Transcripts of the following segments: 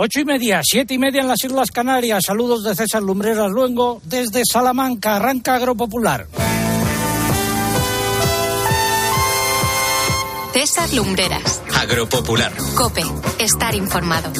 Ocho y media, siete y media en las Islas Canarias. Saludos de César Lumbreras Luengo desde Salamanca. Arranca Agropopular. César Lumbreras. Agropopular. Cope. Estar informado.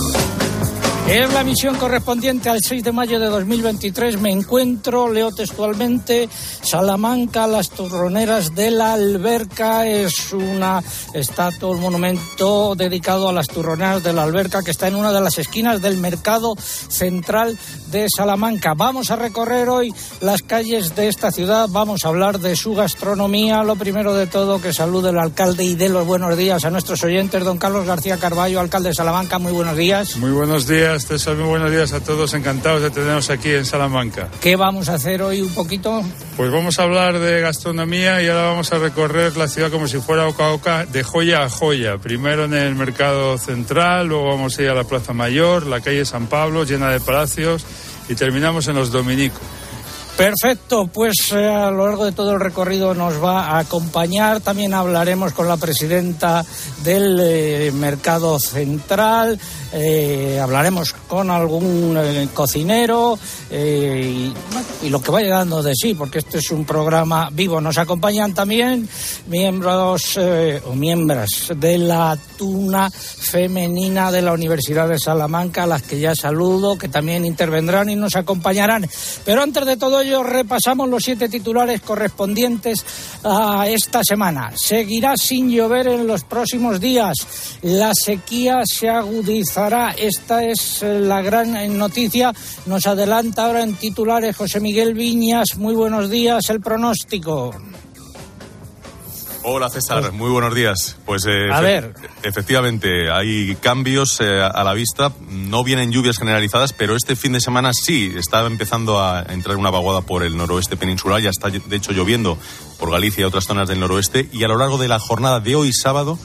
Es la misión correspondiente al 6 de mayo de 2023. Me encuentro, leo textualmente, Salamanca, las turroneras de la alberca. Es una estatua, un monumento dedicado a las turroneras de la alberca que está en una de las esquinas del mercado central de Salamanca. Vamos a recorrer hoy las calles de esta ciudad. Vamos a hablar de su gastronomía. Lo primero de todo, que salude el alcalde y de los buenos días a nuestros oyentes. Don Carlos García Carballo, alcalde de Salamanca. Muy buenos días. Muy buenos días. César, muy buenos días a todos, encantados de tenernos aquí en Salamanca. ¿Qué vamos a hacer hoy un poquito? Pues vamos a hablar de gastronomía y ahora vamos a recorrer la ciudad como si fuera Oca Oca, de joya a joya. Primero en el mercado central, luego vamos a ir a la Plaza Mayor, la calle San Pablo, llena de palacios, y terminamos en los Dominicos. Perfecto, pues eh, a lo largo de todo el recorrido nos va a acompañar. También hablaremos con la presidenta del eh, Mercado Central, eh, hablaremos con algún cocinero y, y, lo que vaya dando de sí, porque este es un programa vivo. Nos acompañan también miembros o miembros de la tuna femenina de la Universidad de Salamanca, a las que ya saludo, que también intervendrán y nos acompañarán. Pero antes de todo repasamos los siete titulares correspondientes a esta semana. Seguirá sin llover en los próximos días. La sequía se agudizará. Esta es la gran noticia. Nos adelanta ahora en titulares José Miguel Viñas. Muy buenos días. El pronóstico. Hola César, muy buenos días. Pues eh, a ver. efectivamente hay cambios eh, a la vista. No vienen lluvias generalizadas, pero este fin de semana sí está empezando a entrar una vaguada por el noroeste peninsular. Ya está de hecho lloviendo por Galicia y otras zonas del noroeste. Y a lo largo de la jornada de hoy sábado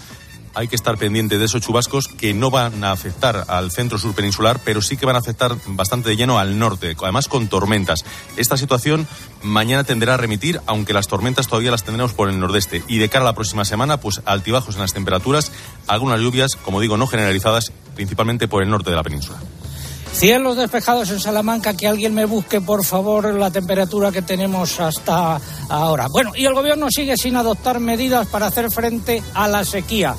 hay que estar pendiente de esos chubascos que no van a afectar al centro sur peninsular, pero sí que van a afectar bastante de lleno al norte, además con tormentas. Esta situación mañana tenderá a remitir, aunque las tormentas todavía las tendremos por el nordeste. Y de cara a la próxima semana, pues altibajos en las temperaturas, algunas lluvias, como digo, no generalizadas, principalmente por el norte de la península. Cielos despejados en Salamanca, que alguien me busque, por favor, la temperatura que tenemos hasta ahora. Bueno, y el gobierno sigue sin adoptar medidas para hacer frente a la sequía.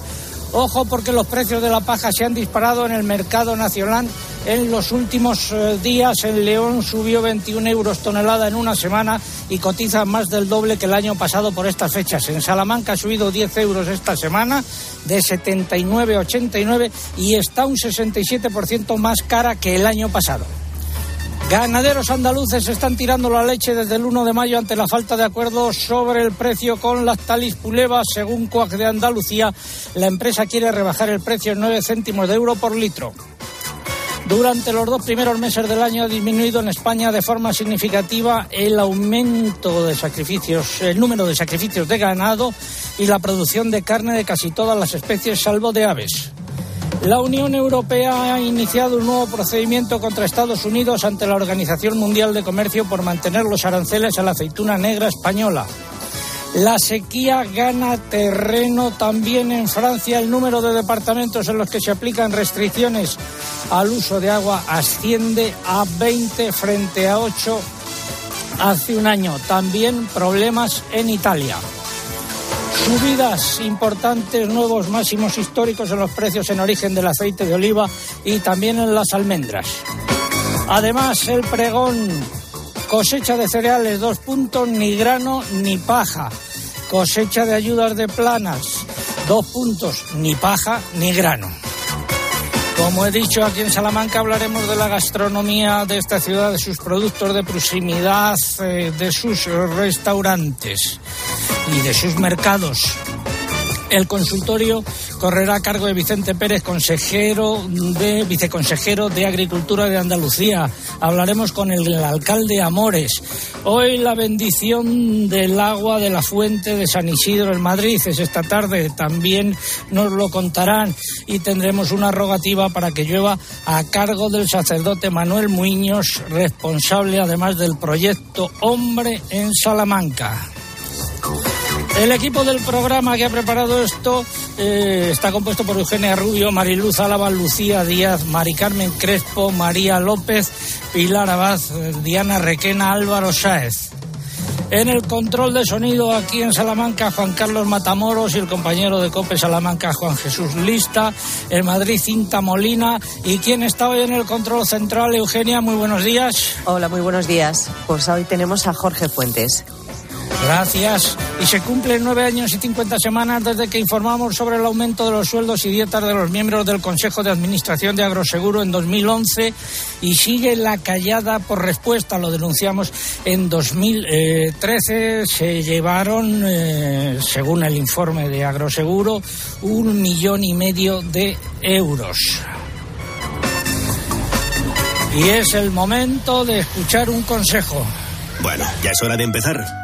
Ojo porque los precios de la paja se han disparado en el mercado nacional en los últimos eh, días. En León subió 21 euros tonelada en una semana y cotiza más del doble que el año pasado por estas fechas. En Salamanca ha subido 10 euros esta semana de 79 a 89 y está un 67% más cara que el año pasado. Ganaderos andaluces están tirando la leche desde el 1 de mayo ante la falta de acuerdo sobre el precio con Lactalis Puleva. Según COAC de Andalucía, la empresa quiere rebajar el precio en 9 céntimos de euro por litro. Durante los dos primeros meses del año ha disminuido en España de forma significativa el aumento de sacrificios, el número de sacrificios de ganado y la producción de carne de casi todas las especies, salvo de aves. La Unión Europea ha iniciado un nuevo procedimiento contra Estados Unidos ante la Organización Mundial de Comercio por mantener los aranceles a la aceituna negra española. La sequía gana terreno también en Francia. El número de departamentos en los que se aplican restricciones al uso de agua asciende a 20 frente a 8 hace un año. También problemas en Italia. Subidas importantes, nuevos máximos históricos en los precios en origen del aceite de oliva y también en las almendras. Además, el pregón, cosecha de cereales, dos puntos, ni grano ni paja. Cosecha de ayudas de planas, dos puntos, ni paja ni grano. Como he dicho, aquí en Salamanca hablaremos de la gastronomía de esta ciudad, de sus productos de proximidad, eh, de sus restaurantes y de sus mercados. El consultorio correrá a cargo de Vicente Pérez, consejero de viceconsejero de Agricultura de Andalucía. Hablaremos con el alcalde Amores. Hoy la bendición del agua de la fuente de San Isidro en Madrid es esta tarde. También nos lo contarán y tendremos una rogativa para que llueva a cargo del sacerdote Manuel Muñoz, responsable además del proyecto Hombre en Salamanca. El equipo del programa que ha preparado esto eh, está compuesto por Eugenia Rubio, Mariluz Álava, Lucía Díaz, Mari Carmen Crespo, María López, Pilar Abad, Diana Requena, Álvaro Sáez. En el control de sonido aquí en Salamanca, Juan Carlos Matamoros y el compañero de COPE Salamanca, Juan Jesús Lista. En Madrid, Cinta Molina. ¿Y quién está hoy en el control central? Eugenia, muy buenos días. Hola, muy buenos días. Pues hoy tenemos a Jorge Fuentes. Gracias. Y se cumplen nueve años y cincuenta semanas desde que informamos sobre el aumento de los sueldos y dietas de los miembros del Consejo de Administración de Agroseguro en 2011 y sigue la callada por respuesta. Lo denunciamos en 2013. Se llevaron, eh, según el informe de Agroseguro, un millón y medio de euros. Y es el momento de escuchar un consejo. Bueno, ya es hora de empezar.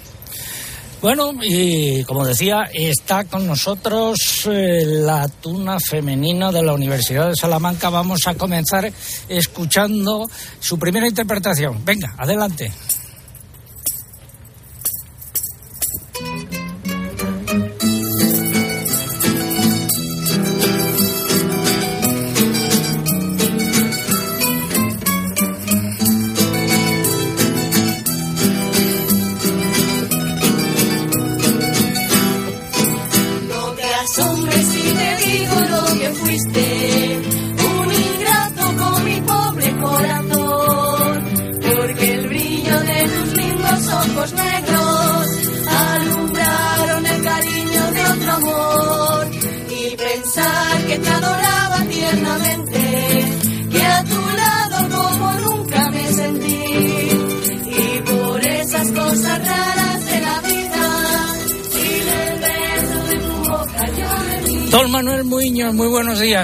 Bueno, y como decía, está con nosotros eh, la tuna femenina de la Universidad de Salamanca. Vamos a comenzar escuchando su primera interpretación. Venga, adelante.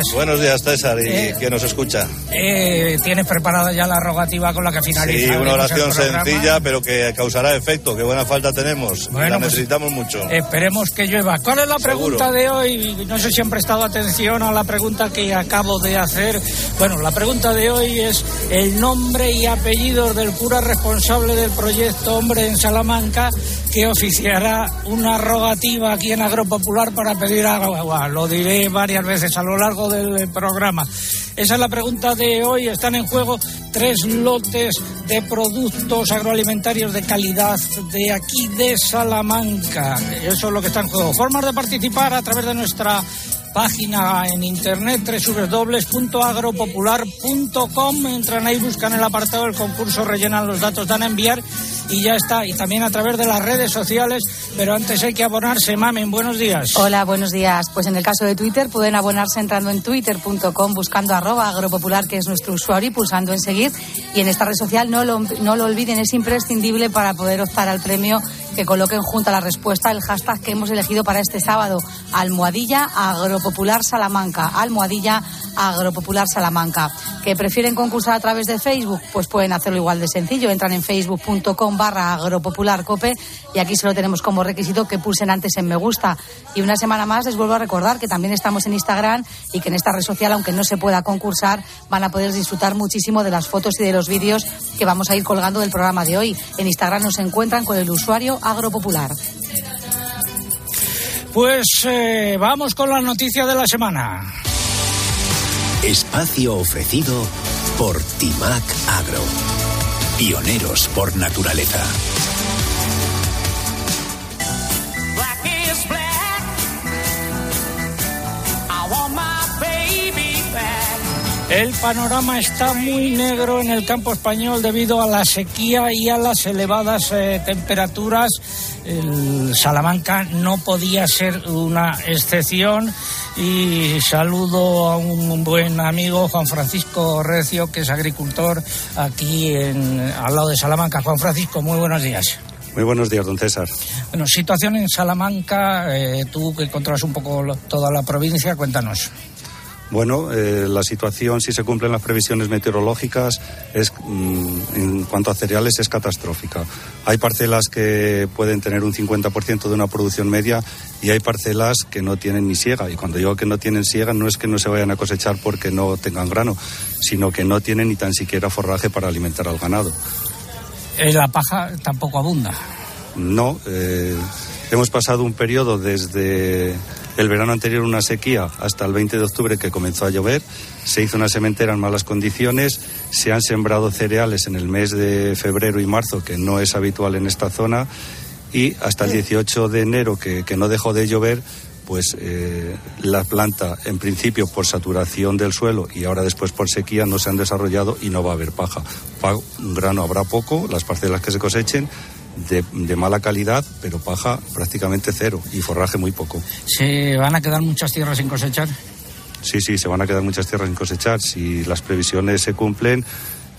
Días. Buenos días, César, y Eh, quien nos escucha. Eh, ¿Tienes preparada ya la rogativa con la que Sí, finalizaremos una oración sencilla, pero que causará efecto. Qué buena falta tenemos. Bueno, la pues, necesitamos mucho. Esperemos que llueva. ¿Cuál es la pregunta de hoy? No sé si han prestado atención a la pregunta que acabo de hacer. Bueno, la pregunta de hoy es el nombre y apellidos del cura responsable del proyecto Hombre en Salamanca que oficiará una rogativa aquí en Agropopular para pedir agua. Lo diré varias veces a lo largo del programa. Esa es la pregunta de hoy. Están en juego tres lotes de productos agroalimentarios de calidad de aquí de Salamanca. Eso es lo que está en juego. Formas de participar a través de nuestra página en internet www.agropopular.com entran ahí buscan el apartado del concurso rellenan los datos dan a enviar y ya está. Y también a través de las redes sociales pero antes hay que abonarse. Mamen buenos días. Hola, buenos días. Pues en el caso de Twitter pueden abonarse entrando en twitter.com buscando arroba agropopular, que es nuestro usuario, y pulsando en seguir. Y en esta red social no lo, no lo olviden, es imprescindible para poder optar al premio que coloquen junto a la respuesta el hashtag que hemos elegido para este sábado, almohadilla agropopular Salamanca, almohadilla agropopular Salamanca. ¿Que prefieren concursar a través de Facebook? Pues pueden hacerlo igual de sencillo, entran en facebook.com barra agropopularcope y aquí solo tenemos como requisito que pulsen antes en me gusta. Y una semana más les vuelvo a recordar que también estamos en Instagram y que en esta red social, aunque no se pueda concursar, van a poder disfrutar muchísimo de las fotos y de los vídeos que vamos a ir colgando del programa de hoy. En Instagram nos encuentran con el usuario agropopular. pues eh, vamos con la noticia de la semana Espacio ofrecido por Timac Agro. Pioneros por naturaleza. El panorama está muy negro en el campo español debido a la sequía y a las elevadas eh, temperaturas. El Salamanca no podía ser una excepción y saludo a un buen amigo, Juan Francisco Recio, que es agricultor aquí en, al lado de Salamanca. Juan Francisco, muy buenos días. Muy buenos días, don César. Bueno, situación en Salamanca, eh, tú que controlas un poco lo- toda la provincia, cuéntanos. Bueno, eh, la situación, si se cumplen las previsiones meteorológicas, es, mm, en cuanto a cereales, es catastrófica. Hay parcelas que pueden tener un 50% de una producción media y hay parcelas que no tienen ni siega. Y cuando digo que no tienen siega, no es que no se vayan a cosechar porque no tengan grano, sino que no tienen ni tan siquiera forraje para alimentar al ganado. Eh, la paja tampoco abunda. No, eh, hemos pasado un periodo desde el verano anterior, una sequía, hasta el 20 de octubre que comenzó a llover. Se hizo una sementera en malas condiciones. Se han sembrado cereales en el mes de febrero y marzo, que no es habitual en esta zona. Y hasta el 18 de enero, que, que no dejó de llover, pues eh, la planta, en principio por saturación del suelo y ahora después por sequía, no se han desarrollado y no va a haber paja. Pa- grano habrá poco, las parcelas que se cosechen, de, de mala calidad, pero paja prácticamente cero y forraje muy poco. ¿Se van a quedar muchas tierras sin cosechar? Sí, sí, se van a quedar muchas tierras sin cosechar. Si las previsiones se cumplen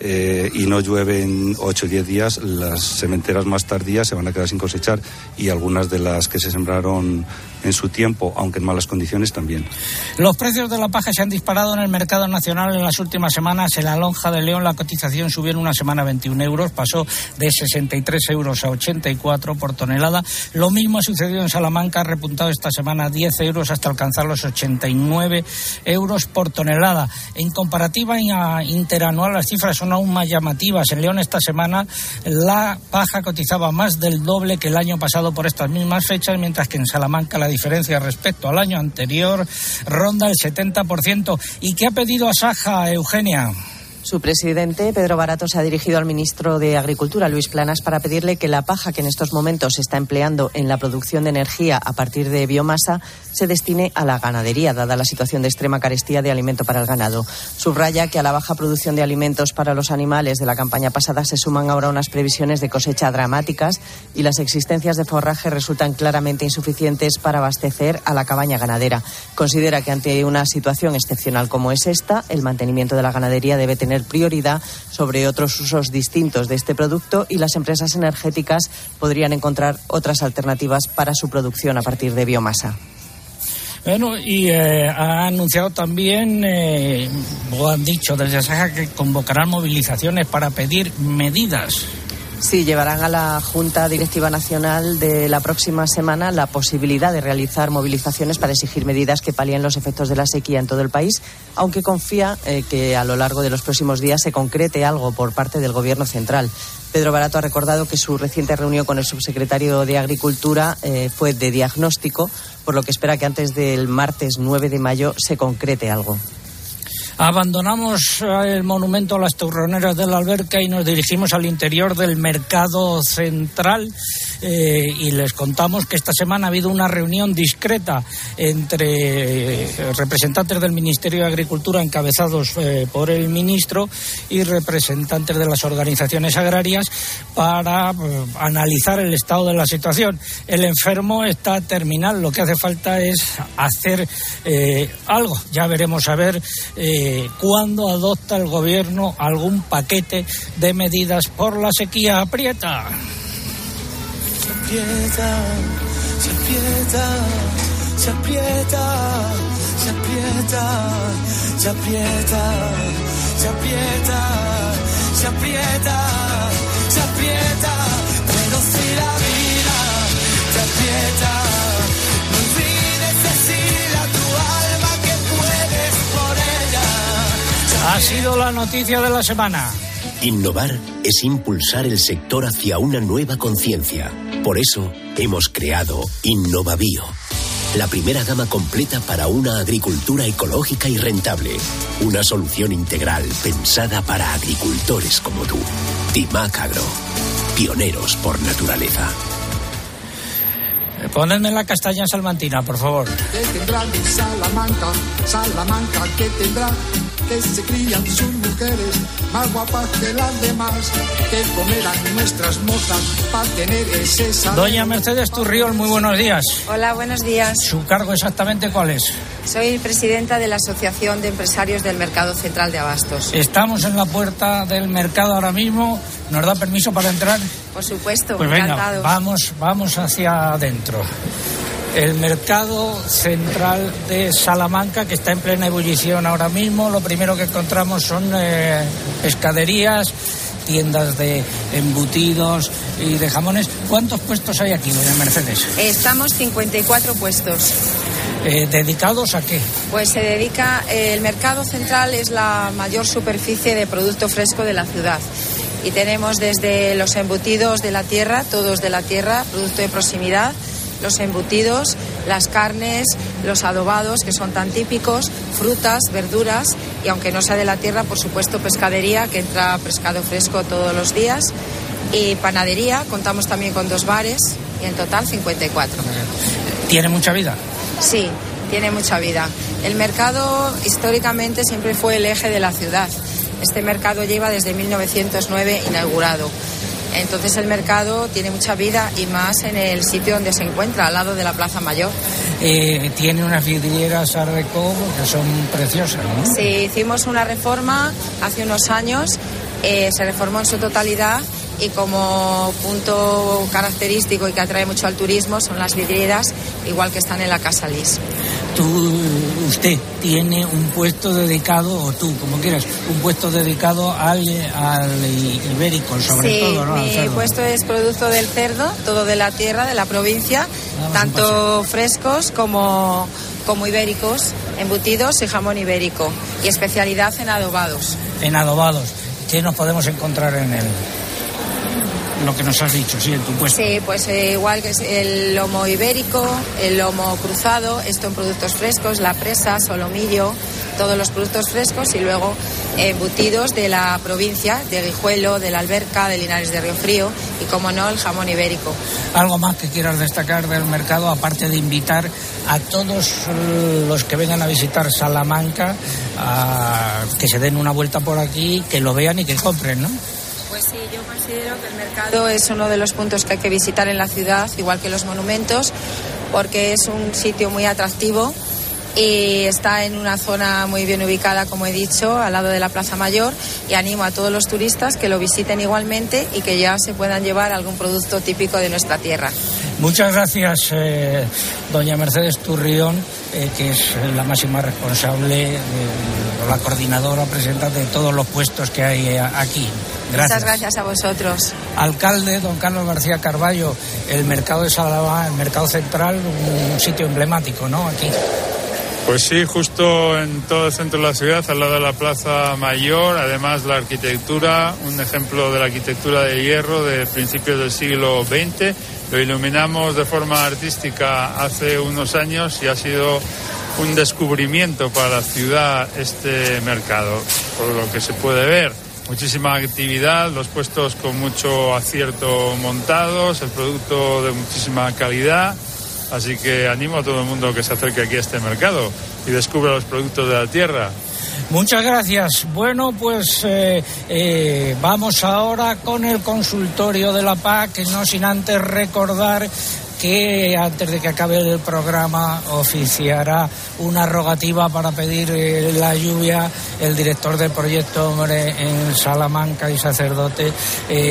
eh, y no llueve en 8 o 10 días, las sementeras más tardías se van a quedar sin cosechar y algunas de las que se sembraron en su tiempo, aunque en malas condiciones, también. Los precios de la paja se han disparado en el mercado nacional en las últimas semanas. En la lonja de León la cotización subió en una semana 21 euros, pasó de 63 euros a 84 por tonelada. Lo mismo ha sucedido en Salamanca, ha repuntado esta semana 10 euros hasta alcanzar los 89 euros por tonelada. En comparativa interanual las cifras son aún más llamativas. En León esta semana la paja cotizaba más del doble que el año pasado por estas mismas fechas, mientras que en Salamanca la diferencia respecto al año anterior ronda el 70%. ¿Y qué ha pedido a Eugenia? Su presidente, Pedro Barato, se ha dirigido al ministro de Agricultura, Luis Planas, para pedirle que la paja que en estos momentos se está empleando en la producción de energía a partir de biomasa se destine a la ganadería, dada la situación de extrema carestía de alimento para el ganado. Subraya que a la baja producción de alimentos para los animales de la campaña pasada se suman ahora unas previsiones de cosecha dramáticas y las existencias de forraje resultan claramente insuficientes para abastecer a la cabaña ganadera. Considera que ante una situación excepcional como es esta, el mantenimiento de la ganadería debe tener prioridad sobre otros usos distintos de este producto y las empresas energéticas podrían encontrar otras alternativas para su producción a partir de biomasa. Bueno, y eh, ha anunciado también, eh, o han dicho desde Saja, que convocarán movilizaciones para pedir medidas. Sí, llevarán a la Junta Directiva Nacional de la próxima semana la posibilidad de realizar movilizaciones para exigir medidas que palien los efectos de la sequía en todo el país, aunque confía eh, que a lo largo de los próximos días se concrete algo por parte del Gobierno central. Pedro Barato ha recordado que su reciente reunión con el subsecretario de Agricultura eh, fue de diagnóstico, por lo que espera que antes del martes 9 de mayo se concrete algo. Abandonamos eh, el monumento a las turroneras de la alberca y nos dirigimos al interior del mercado central eh, y les contamos que esta semana ha habido una reunión discreta entre eh, representantes del Ministerio de Agricultura encabezados eh, por el ministro y representantes de las organizaciones agrarias para analizar el estado de la situación. El enfermo está terminal, lo que hace falta es hacer algo. Ya veremos a ver cuándo adopta el gobierno algún paquete de medidas por la sequía aprieta. Aprieta, se aprieta, se aprieta, se aprieta, se aprieta, se aprieta, se aprieta, se aprieta, pero si la vida te aprieta, no olvides decirle a tu alma que puedes por ella. Ha sido la noticia de la semana. Innovar es impulsar el sector hacia una nueva conciencia. Por eso hemos creado InnovaBio, la primera gama completa para una agricultura ecológica y rentable. Una solución integral pensada para agricultores como tú. Timac Agro, pioneros por naturaleza. Eh, Ponedme la castaña salmantina, por favor. ¿Qué tendrá de Salamanca? Salamanca, ¿qué tendrá? Que se crían sus mujeres más guapas que las demás, que comerán nuestras mozas para tener ese sabor. Doña Mercedes Turriol, muy buenos días. Hola, buenos días. ¿Su cargo exactamente cuál es? Soy presidenta de la Asociación de Empresarios del Mercado Central de Abastos. Estamos en la puerta del mercado ahora mismo. ¿Nos da permiso para entrar? Por supuesto, Pues venga, vamos, vamos hacia adentro. El mercado central de Salamanca, que está en plena ebullición ahora mismo, lo primero que encontramos son eh, pescaderías, tiendas de embutidos y de jamones. ¿Cuántos puestos hay aquí, doña Mercedes? Estamos 54 puestos. Eh, ¿Dedicados a qué? Pues se dedica, eh, el mercado central es la mayor superficie de producto fresco de la ciudad. Y tenemos desde los embutidos de la tierra, todos de la tierra, producto de proximidad, los embutidos, las carnes, los adobados, que son tan típicos, frutas, verduras y aunque no sea de la tierra, por supuesto pescadería, que entra pescado fresco todos los días. Y panadería, contamos también con dos bares y en total 54. ¿Tiene mucha vida? Sí, tiene mucha vida. El mercado históricamente siempre fue el eje de la ciudad. Este mercado lleva desde 1909 inaugurado. Entonces el mercado tiene mucha vida y más en el sitio donde se encuentra, al lado de la Plaza Mayor. Eh, tiene unas vidrieras a recobo que son preciosas, ¿no? Sí, hicimos una reforma hace unos años, eh, se reformó en su totalidad y como punto característico y que atrae mucho al turismo son las vidrieras, igual que están en la Casa Lis. Tú, usted tiene un puesto dedicado, o tú, como quieras, un puesto dedicado al, al ibérico, sobre sí, todo, ¿no? Al mi cerdo. puesto es producto del cerdo, todo de la tierra, de la provincia, Damos un tanto frescos como, como ibéricos, embutidos y jamón ibérico, y especialidad en adobados. En adobados. ¿Qué nos podemos encontrar en él? Lo que nos has dicho, sí, en tu puesto. Sí, pues eh, igual que es el lomo ibérico, el lomo cruzado, esto en productos frescos, la presa, solomillo, todos los productos frescos y luego embutidos de la provincia, de Guijuelo, de la Alberca, de Linares de Río Frío y, como no, el jamón ibérico. ¿Algo más que quieras destacar del mercado, aparte de invitar a todos los que vengan a visitar Salamanca a que se den una vuelta por aquí, que lo vean y que compren, ¿no? Pues sí, yo considero que el mercado es uno de los puntos que hay que visitar en la ciudad, igual que los monumentos, porque es un sitio muy atractivo y está en una zona muy bien ubicada, como he dicho, al lado de la Plaza Mayor y animo a todos los turistas que lo visiten igualmente y que ya se puedan llevar algún producto típico de nuestra tierra. Muchas gracias, eh, doña Mercedes Turrión, eh, que es la máxima responsable, eh, o la coordinadora, presidenta de todos los puestos que hay eh, aquí. Gracias. Muchas gracias a vosotros. Alcalde, don Carlos García Carballo, el mercado de Salamanca, el mercado central, un sitio emblemático, ¿no? Aquí. Pues sí, justo en todo el centro de la ciudad, al lado de la Plaza Mayor, además la arquitectura, un ejemplo de la arquitectura de hierro de principios del siglo XX. Lo iluminamos de forma artística hace unos años y ha sido un descubrimiento para la ciudad este mercado, por lo que se puede ver. Muchísima actividad, los puestos con mucho acierto montados, el producto de muchísima calidad. Así que animo a todo el mundo que se acerque aquí a este mercado y descubra los productos de la tierra. Muchas gracias. Bueno, pues eh, eh, vamos ahora con el consultorio de la PAC, no sin antes recordar que antes de que acabe el programa oficiará una rogativa para pedir eh, la lluvia el director del proyecto Hombre en Salamanca y sacerdote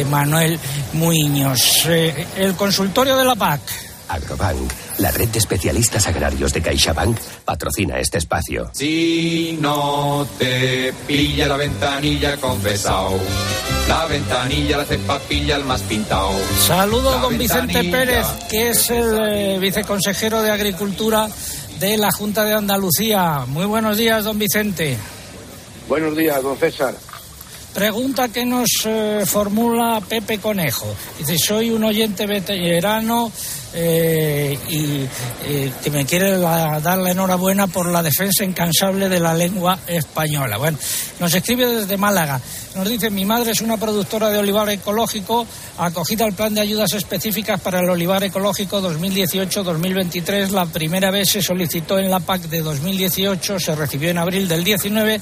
Manuel Muiños. Eh, el consultorio de la PAC. Agrobank, la red de especialistas agrarios de CaixaBank, patrocina este espacio. Si no te pilla la ventanilla confesao, la ventanilla la cepa pilla el más pintao. Saludo a La don Vicente. Pérez, que es el eh, viceconsejero de Agricultura de la Junta de Andalucía. Muy buenos días, don Vicente. Buenos días, don César. Pregunta que nos eh, formula Pepe Conejo. Dice, soy un oyente veterano eh, y eh, que me quiere la- dar la enhorabuena por la defensa incansable de la lengua española. Bueno, nos escribe desde Málaga. Nos dice, mi madre es una productora de olivar ecológico, acogida al plan de ayudas específicas para el olivar ecológico 2018-2023. La primera vez se solicitó en la PAC de 2018, se recibió en abril del 19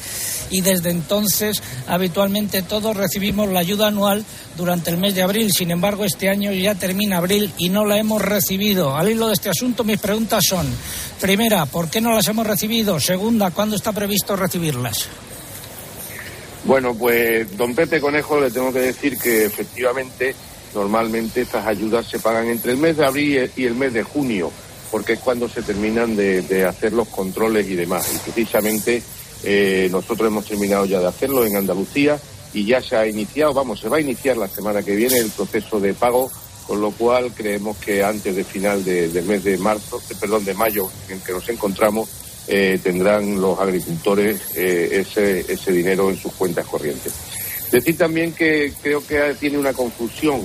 y desde entonces habitualmente todos recibimos la ayuda anual durante el mes de abril. Sin embargo, este año ya termina abril y no la hemos recibido. Al hilo de este asunto, mis preguntas son, primera, ¿por qué no las hemos recibido? Segunda, ¿cuándo está previsto recibirlas? Bueno, pues don Pepe Conejo le tengo que decir que efectivamente normalmente estas ayudas se pagan entre el mes de abril y el mes de junio, porque es cuando se terminan de, de hacer los controles y demás. Y precisamente eh, nosotros hemos terminado ya de hacerlo en Andalucía y ya se ha iniciado, vamos, se va a iniciar la semana que viene el proceso de pago, con lo cual creemos que antes de final de- del mes de marzo, eh, perdón, de mayo en que nos encontramos, eh, tendrán los agricultores eh, ese, ese dinero en sus cuentas corrientes. Decir también que creo que tiene una confusión,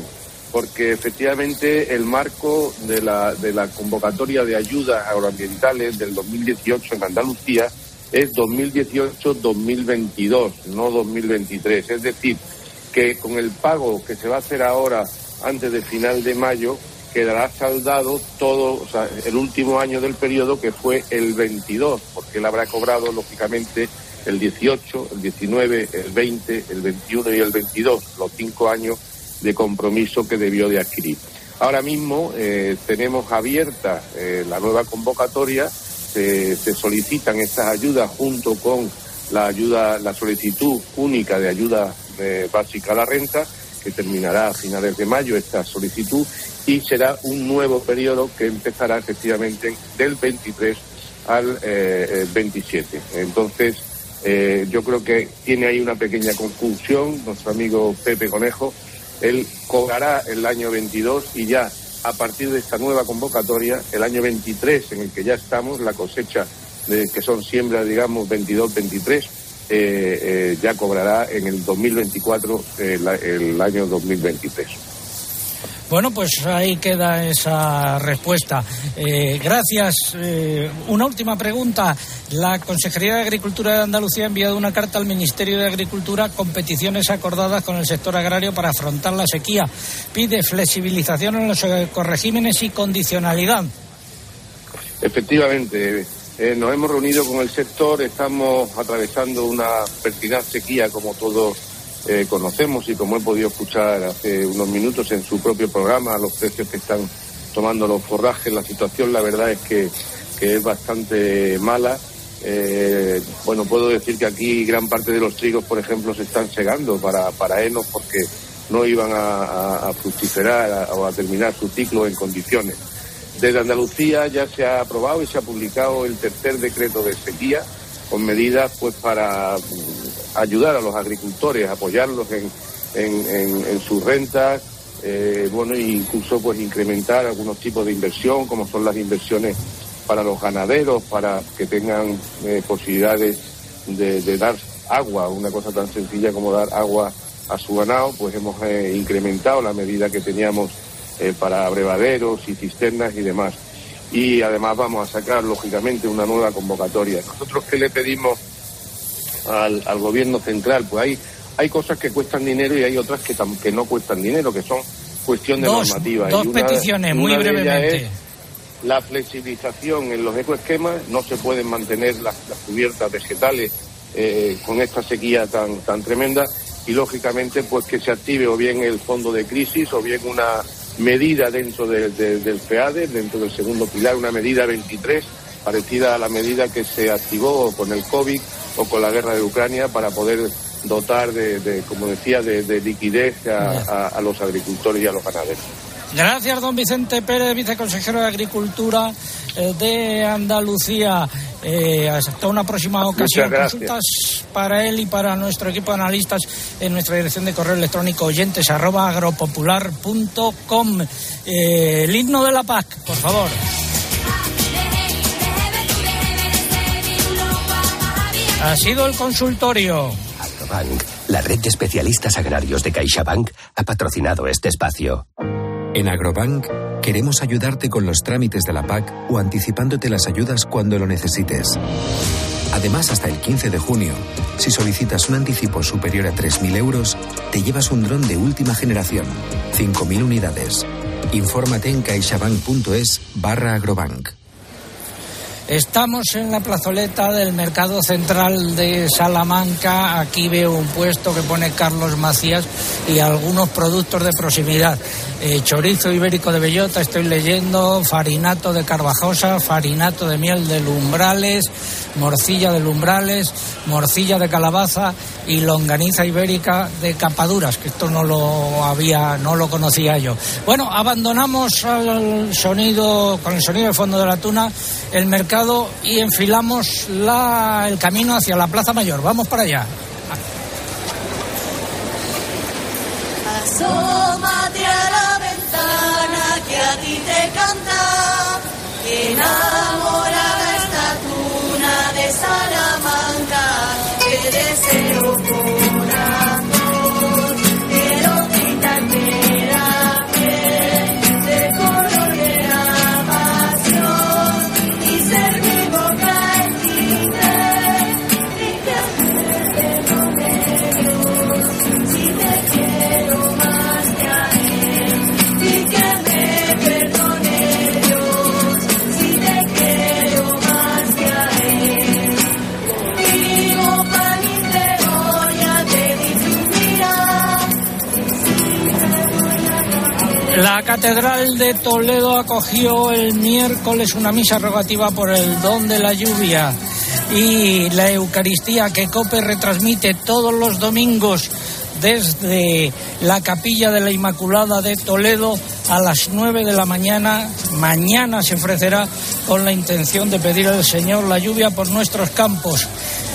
porque efectivamente el marco de la, de la convocatoria de ayudas agroambientales del 2018 en Andalucía es 2018-2022, no 2023. Es decir, que con el pago que se va a hacer ahora antes de final de mayo quedará saldado todo, o sea, el último año del periodo que fue el 22, porque él habrá cobrado lógicamente el 18, el 19, el 20, el 21 y el 22, los cinco años de compromiso que debió de adquirir. Ahora mismo eh, tenemos abierta eh, la nueva convocatoria, se, solicitan estas ayudas junto con la ayuda, la solicitud única de ayuda eh, básica a la renta, que terminará a finales de mayo esta solicitud y será un nuevo periodo que empezará efectivamente del 23 al eh, eh, 27. Entonces, eh, yo creo que tiene ahí una pequeña confusión nuestro amigo Pepe Conejo. Él cobrará el año 22 y ya a partir de esta nueva convocatoria, el año 23 en el que ya estamos, la cosecha de, que son siembras, digamos, 22-23, eh, eh, ya cobrará en el 2024 eh, la- el año 2023. Bueno, pues ahí queda esa respuesta. Eh, gracias. Eh, una última pregunta. La Consejería de Agricultura de Andalucía ha enviado una carta al Ministerio de Agricultura con peticiones acordadas con el sector agrario para afrontar la sequía. Pide flexibilización en los ecoregímenes y condicionalidad. Efectivamente, eh, nos hemos reunido con el sector, estamos atravesando una pertinaz sequía como todos eh, conocemos y como he podido escuchar hace unos minutos en su propio programa, los precios que están tomando los forrajes, la situación la verdad es que, que es bastante mala. Eh, bueno, puedo decir que aquí gran parte de los trigos, por ejemplo, se están segando para, para porque no iban a, a- fructiferar o a terminar su ciclo en condiciones. Desde Andalucía ya se ha aprobado y se ha publicado el tercer decreto de sequía con medidas pues para mm, ayudar a los agricultores, apoyarlos en, en- sus rentas, eh, bueno, e incluso pues incrementar algunos tipos de inversión, como son las inversiones para los ganaderos, para que tengan eh, posibilidades de, de dar agua, una cosa tan sencilla como dar agua a su ganado, pues hemos eh, incrementado la medida que teníamos eh, para abrevaderos y cisternas y demás. Y además vamos a sacar, lógicamente, una nueva convocatoria. Nosotros que le pedimos al, al gobierno central, pues hay, hay cosas que cuestan dinero y hay otras que, tam- que no cuestan dinero, que son cuestión de Dos- normativa. Y dos una- peticiones, muy una ellas brevemente. la flexibilización en los ecoesquemas, no se pueden mantener las, las cubiertas vegetales eh, con esta sequía tan, tan tremenda y lógicamente pues que se active o bien el fondo de crisis o bien una medida dentro de- de- del FEADE, dentro del segundo pilar, una medida 23 parecida a la medida que se activó con el COVID o con la guerra de Ucrania para poder dotar de, de, como decía, de, de liquidez a, a- a los agricultores y a los ganaderos. Gracias, don Vicente Pérez, viceconsejero de Agricultura eh, de Andalucía. Eh, hasta una próxima ocasión. Consultas para él y para nuestro equipo de analistas en nuestra dirección de correo electrónico oyentes arroba agropopular.com. Eh, el himno de la PAC, por favor. Ha sido el consultorio. Agrobank, la red de especialistas agrarios de CaixaBank, ha patrocinado este espacio. En Agrobank queremos ayudarte con los trámites de la PAC o anticipándote las ayudas cuando lo necesites. Además, hasta el 15 de junio, si solicitas un anticipo superior a 3.000 euros, te llevas un dron de última generación, 5.000 unidades. Infórmate en caixabank.es barra agrobank. Estamos en la plazoleta del Mercado Central de Salamanca. Aquí veo un puesto que pone Carlos Macías y algunos productos de proximidad. Eh, chorizo ibérico de bellota, estoy leyendo, farinato de carvajosa, farinato de miel de lumbrales, morcilla de lumbrales, morcilla de calabaza y longaniza ibérica de capaduras, que esto no lo había, no lo conocía yo. Bueno, abandonamos al sonido, con el sonido de fondo de la tuna, el mercado y enfilamos la, el camino hacia la Plaza Mayor. Vamos para allá. Asómate a la ventana que a ti te canta, enamorada esta tuna de Salamanca, que deseo Toledo acogió el miércoles una misa rogativa por el don de la lluvia y la Eucaristía que COPE retransmite todos los domingos desde la capilla de la Inmaculada de Toledo a las 9 de la mañana. Mañana se ofrecerá con la intención de pedir al Señor la lluvia por nuestros campos.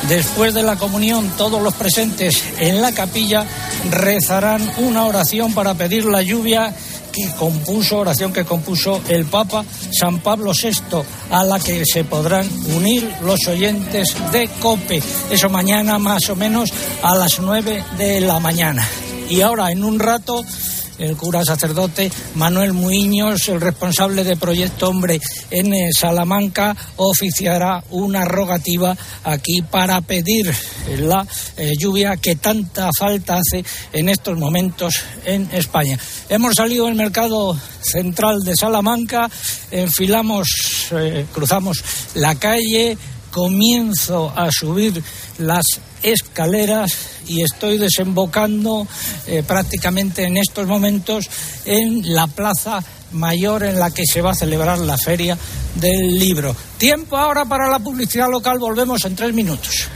Después de la comunión, todos los presentes en la capilla rezarán una oración para pedir la lluvia que compuso, oración que compuso el Papa San Pablo VI, a la que se podrán unir los oyentes de COPE. Eso mañana más o menos a las 9 de la mañana. Y ahora, en un rato, el cura sacerdote Manuel Muiños, el responsable de Proyecto Hombre en eh, Salamanca, oficiará una rogativa aquí para pedir la eh, lluvia que tanta falta hace en estos momentos en España. Hemos salido del mercado central de Salamanca, enfilamos, eh, cruzamos la calle, comienzo a subir las escaleras y estoy desembocando eh, prácticamente en estos momentos en la plaza mayor en la que se va a celebrar la feria del libro. Tiempo ahora para la publicidad local, volvemos en tres minutos.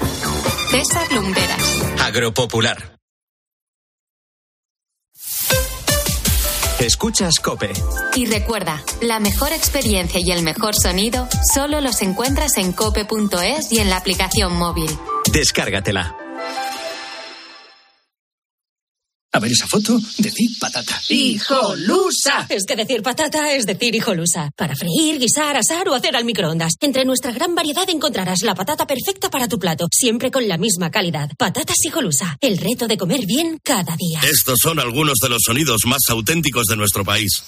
César Lumberas. Agropopular. Escuchas Cope. Y recuerda, la mejor experiencia y el mejor sonido solo los encuentras en cope.es y en la aplicación móvil. Descárgatela. A ver esa foto, decir patata. ¡Hijolusa! Es que decir patata es decir hijolusa. Para freír, guisar, asar o hacer al microondas. Entre nuestra gran variedad encontrarás la patata perfecta para tu plato, siempre con la misma calidad. Patatas hijolusa. El reto de comer bien cada día. Estos son algunos de los sonidos más auténticos de nuestro país.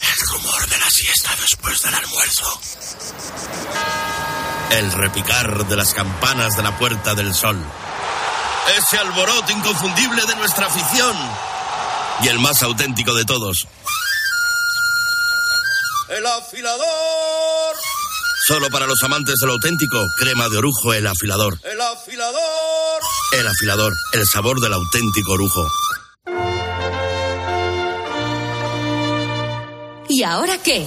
El rumor de la siesta después del almuerzo. El repicar de las campanas de la Puerta del Sol. Ese alboroto inconfundible de nuestra afición. Y el más auténtico de todos. El afilador. Solo para los amantes del auténtico, crema de orujo, el afilador. El afilador. El afilador, el sabor del auténtico orujo. ¿Y ahora qué?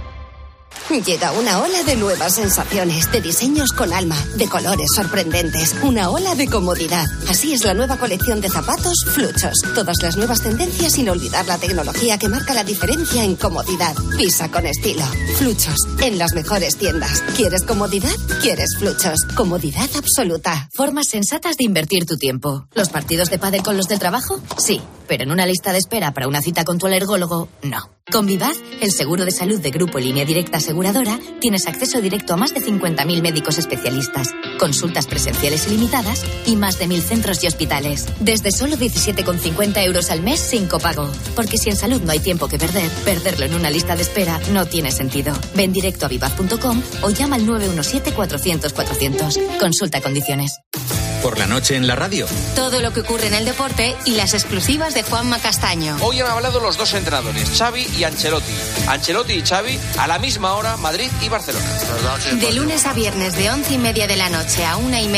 Llega una ola de nuevas sensaciones, de diseños con alma, de colores sorprendentes, una ola de comodidad. Así es la nueva colección de zapatos Fluchos. Todas las nuevas tendencias sin olvidar la tecnología que marca la diferencia en comodidad. Pisa con estilo. Fluchos, en las mejores tiendas. ¿Quieres comodidad? ¿Quieres Fluchos? Comodidad absoluta. Formas sensatas de invertir tu tiempo. ¿Los partidos de pádel con los del trabajo? Sí, pero en una lista de espera para una cita con tu alergólogo, no. Con Vivaz, el seguro de salud de Grupo Línea Directa Tienes acceso directo a más de 50.000 médicos especialistas, consultas presenciales ilimitadas y más de 1.000 centros y hospitales. Desde solo 17,50 euros al mes sin copago. Porque si en salud no hay tiempo que perder, perderlo en una lista de espera no tiene sentido. Ven directo a vivaz.com o llama al 917-400-400. Consulta condiciones. Por la noche en la radio. Todo lo que ocurre en el deporte y las exclusivas de Juanma Castaño. Hoy han hablado los dos entrenadores, Xavi y Ancelotti. Ancelotti y Xavi a la misma hora, Madrid y Barcelona. De lunes a viernes de once y media de la noche a una y media